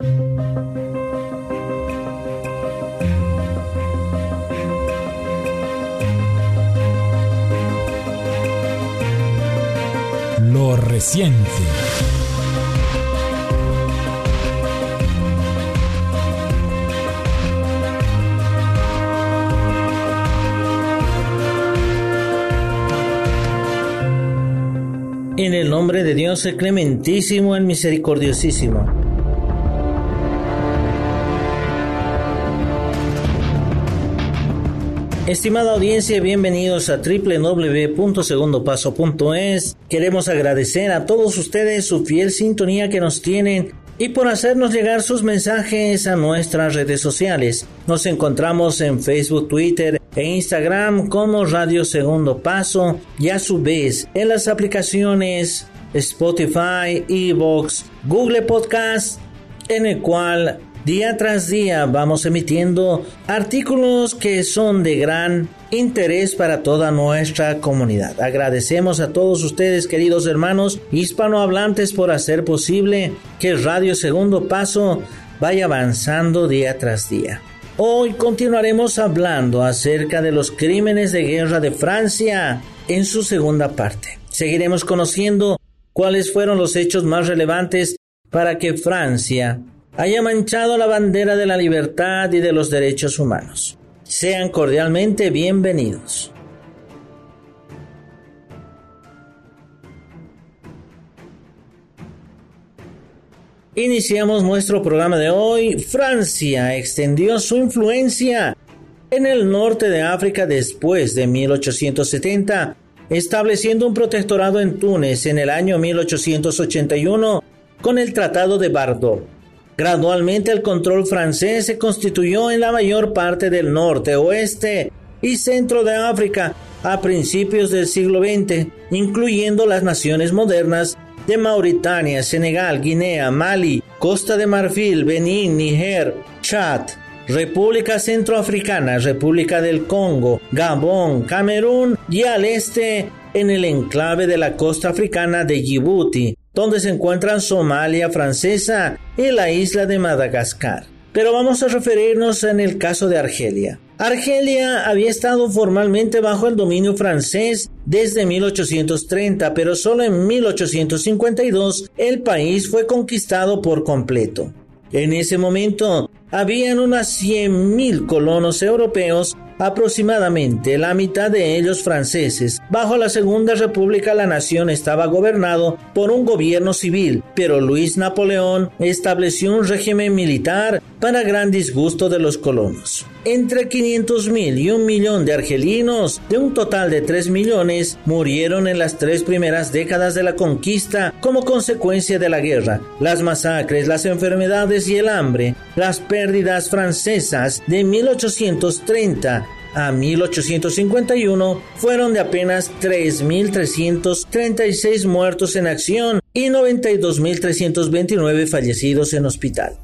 Lo reciente. En el nombre de Dios el clementísimo, el misericordiosísimo. Estimada audiencia, bienvenidos a www.segundopaso.es. Queremos agradecer a todos ustedes su fiel sintonía que nos tienen y por hacernos llegar sus mensajes a nuestras redes sociales. Nos encontramos en Facebook, Twitter e Instagram como Radio Segundo Paso y a su vez en las aplicaciones Spotify, Evox, Google Podcast, en el cual día tras día vamos emitiendo artículos que son de gran interés para toda nuestra comunidad. Agradecemos a todos ustedes, queridos hermanos hispanohablantes, por hacer posible que Radio Segundo Paso vaya avanzando día tras día. Hoy continuaremos hablando acerca de los crímenes de guerra de Francia en su segunda parte. Seguiremos conociendo cuáles fueron los hechos más relevantes para que Francia haya manchado la bandera de la libertad y de los derechos humanos. Sean cordialmente bienvenidos. Iniciamos nuestro programa de hoy. Francia extendió su influencia en el norte de África después de 1870, estableciendo un protectorado en Túnez en el año 1881 con el Tratado de Bardot. Gradualmente el control francés se constituyó en la mayor parte del norte, oeste y centro de África a principios del siglo XX, incluyendo las naciones modernas de Mauritania, Senegal, Guinea, Mali, Costa de Marfil, Benín, Níger, Chad, República Centroafricana, República del Congo, Gabón, Camerún y al este en el enclave de la costa africana de Djibouti, donde se encuentran Somalia francesa y la isla de Madagascar. Pero vamos a referirnos en el caso de Argelia. Argelia había estado formalmente bajo el dominio francés desde 1830, pero solo en 1852 el país fue conquistado por completo. En ese momento habían unas 100.000 colonos europeos aproximadamente la mitad de ellos franceses. Bajo la Segunda República la nación estaba gobernado por un gobierno civil, pero Luis Napoleón estableció un régimen militar para gran disgusto de los colonos. Entre 500.000 y un millón de argelinos, de un total de 3 millones, murieron en las tres primeras décadas de la conquista como consecuencia de la guerra, las masacres, las enfermedades y el hambre, las pérdidas francesas de 1830 a 1851 fueron de apenas 3.336 muertos en acción y 92.329 fallecidos en hospital.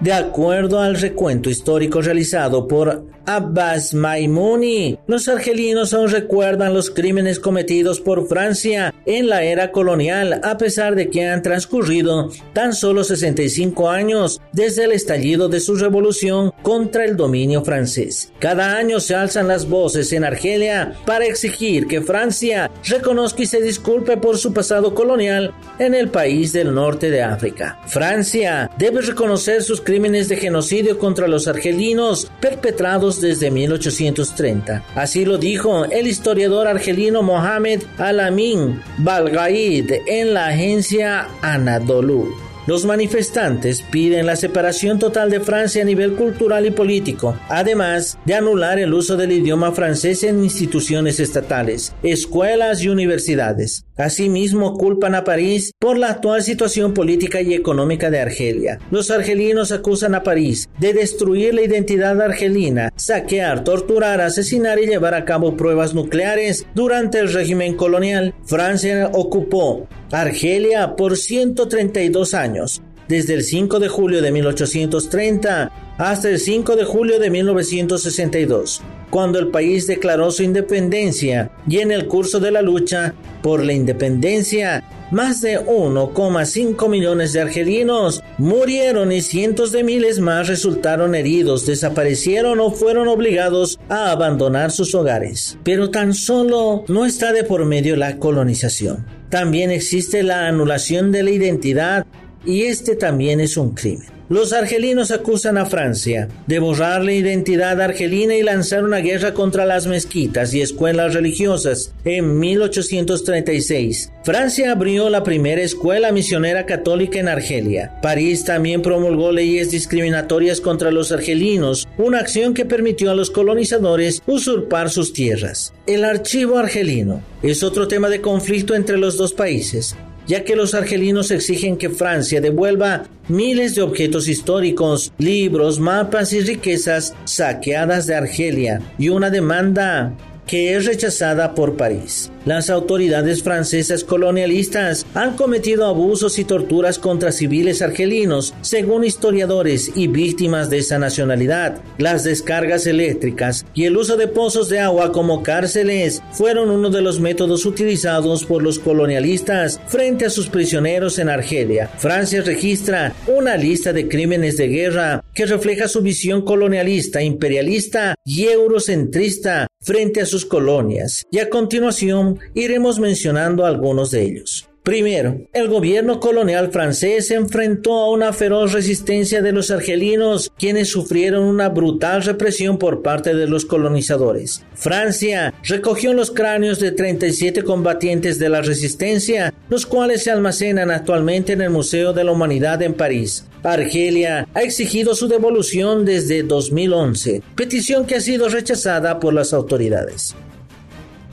De acuerdo al recuento histórico realizado por Abbas Maimuni, los argelinos aún recuerdan los crímenes cometidos por Francia en la era colonial, a pesar de que han transcurrido tan solo 65 años desde el estallido de su revolución contra el dominio francés. Cada año se alzan las voces en Argelia para exigir que Francia reconozca y se disculpe por su pasado colonial en el país del norte de África. Francia debe reconocer sus de genocidio contra los argelinos perpetrados desde 1830. Así lo dijo el historiador argelino Mohamed Alamin Balgaid en la agencia Anadolu. Los manifestantes piden la separación total de Francia a nivel cultural y político, además de anular el uso del idioma francés en instituciones estatales, escuelas y universidades. Asimismo, culpan a París por la actual situación política y económica de Argelia. Los argelinos acusan a París de destruir la identidad argelina, saquear, torturar, asesinar y llevar a cabo pruebas nucleares durante el régimen colonial. Francia ocupó Argelia por 132 años desde el 5 de julio de 1830 hasta el 5 de julio de 1962, cuando el país declaró su independencia y en el curso de la lucha por la independencia, más de 1,5 millones de argelinos murieron y cientos de miles más resultaron heridos, desaparecieron o fueron obligados a abandonar sus hogares. Pero tan solo no está de por medio la colonización. También existe la anulación de la identidad y este también es un crimen. Los argelinos acusan a Francia de borrar la identidad argelina y lanzar una guerra contra las mezquitas y escuelas religiosas en 1836. Francia abrió la primera escuela misionera católica en Argelia. París también promulgó leyes discriminatorias contra los argelinos, una acción que permitió a los colonizadores usurpar sus tierras. El archivo argelino es otro tema de conflicto entre los dos países ya que los argelinos exigen que Francia devuelva miles de objetos históricos, libros, mapas y riquezas saqueadas de Argelia y una demanda que es rechazada por París. Las autoridades francesas colonialistas han cometido abusos y torturas contra civiles argelinos, según historiadores y víctimas de esa nacionalidad. Las descargas eléctricas y el uso de pozos de agua como cárceles fueron uno de los métodos utilizados por los colonialistas frente a sus prisioneros en Argelia. Francia registra una lista de crímenes de guerra que refleja su visión colonialista, imperialista y eurocentrista frente a sus colonias. Y a continuación iremos mencionando algunos de ellos. Primero, el gobierno colonial francés se enfrentó a una feroz resistencia de los argelinos, quienes sufrieron una brutal represión por parte de los colonizadores. Francia recogió los cráneos de 37 combatientes de la resistencia, los cuales se almacenan actualmente en el Museo de la Humanidad en París. Argelia ha exigido su devolución desde 2011, petición que ha sido rechazada por las autoridades.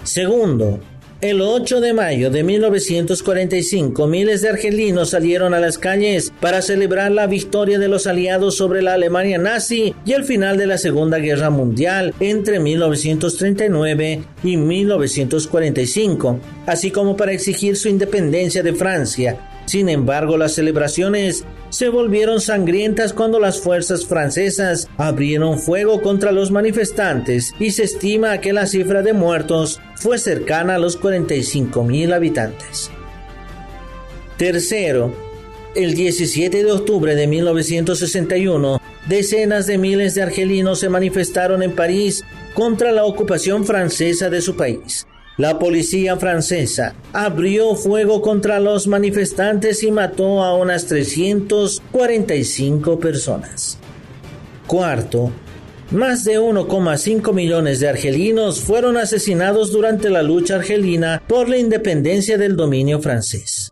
Segundo, el 8 de mayo de 1945, miles de argelinos salieron a las calles para celebrar la victoria de los aliados sobre la Alemania nazi y el final de la Segunda Guerra Mundial entre 1939 y 1945, así como para exigir su independencia de Francia sin embargo, las celebraciones se volvieron sangrientas cuando las fuerzas francesas abrieron fuego contra los manifestantes y se estima que la cifra de muertos fue cercana a los 45 mil habitantes. Tercero, el 17 de octubre de 1961, decenas de miles de argelinos se manifestaron en París contra la ocupación francesa de su país. La policía francesa abrió fuego contra los manifestantes y mató a unas 345 personas. Cuarto, más de 1,5 millones de argelinos fueron asesinados durante la lucha argelina por la independencia del dominio francés.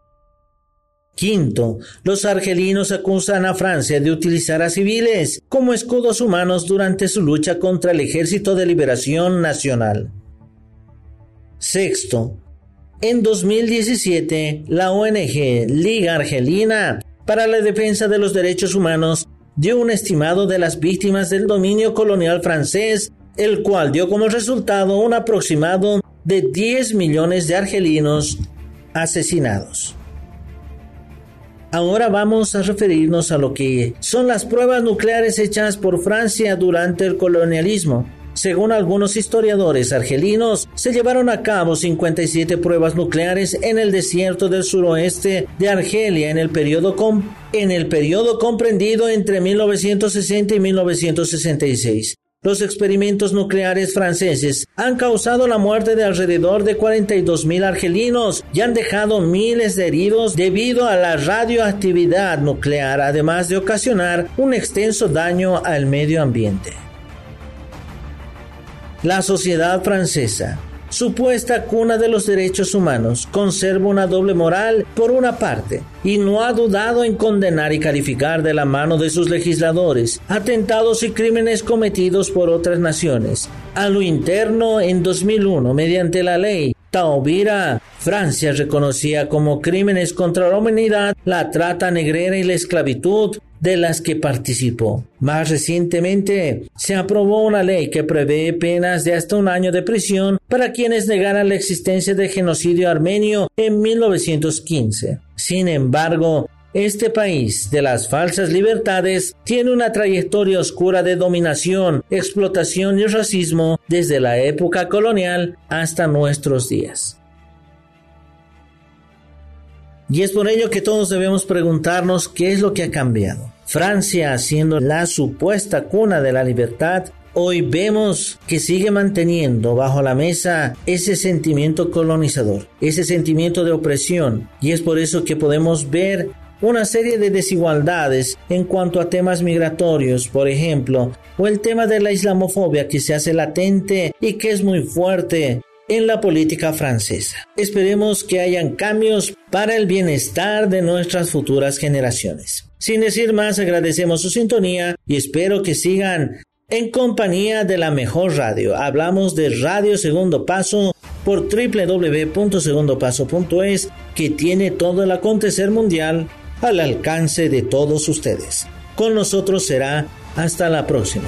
Quinto, los argelinos acusan a Francia de utilizar a civiles como escudos humanos durante su lucha contra el Ejército de Liberación Nacional. Sexto, en 2017, la ONG Liga Argelina para la Defensa de los Derechos Humanos dio un estimado de las víctimas del dominio colonial francés, el cual dio como resultado un aproximado de 10 millones de argelinos asesinados. Ahora vamos a referirnos a lo que son las pruebas nucleares hechas por Francia durante el colonialismo. Según algunos historiadores argelinos, se llevaron a cabo 57 pruebas nucleares en el desierto del suroeste de Argelia en el periodo, en el periodo comprendido entre 1960 y 1966. Los experimentos nucleares franceses han causado la muerte de alrededor de 42.000 argelinos y han dejado miles de heridos debido a la radioactividad nuclear, además de ocasionar un extenso daño al medio ambiente. La sociedad francesa, supuesta cuna de los derechos humanos, conserva una doble moral por una parte y no ha dudado en condenar y calificar de la mano de sus legisladores atentados y crímenes cometidos por otras naciones. A lo interno, en 2001, mediante la ley Taubira, Francia reconocía como crímenes contra la humanidad la trata negrera y la esclavitud, de las que participó. Más recientemente, se aprobó una ley que prevé penas de hasta un año de prisión para quienes negaran la existencia del genocidio armenio en 1915. Sin embargo, Este país de las falsas libertades tiene una trayectoria oscura de dominación, explotación y racismo desde la época colonial hasta nuestros días. Y es por ello que todos debemos preguntarnos qué es lo que ha cambiado. Francia, siendo la supuesta cuna de la libertad, hoy vemos que sigue manteniendo bajo la mesa ese sentimiento colonizador, ese sentimiento de opresión. Y es por eso que podemos ver una serie de desigualdades en cuanto a temas migratorios, por ejemplo, o el tema de la islamofobia que se hace latente y que es muy fuerte en la política francesa. Esperemos que hayan cambios para el bienestar de nuestras futuras generaciones. Sin decir más, agradecemos su sintonía y espero que sigan en compañía de la mejor radio. Hablamos de Radio Segundo Paso por www.segundopaso.es que tiene todo el acontecer mundial al alcance de todos ustedes. Con nosotros será hasta la próxima.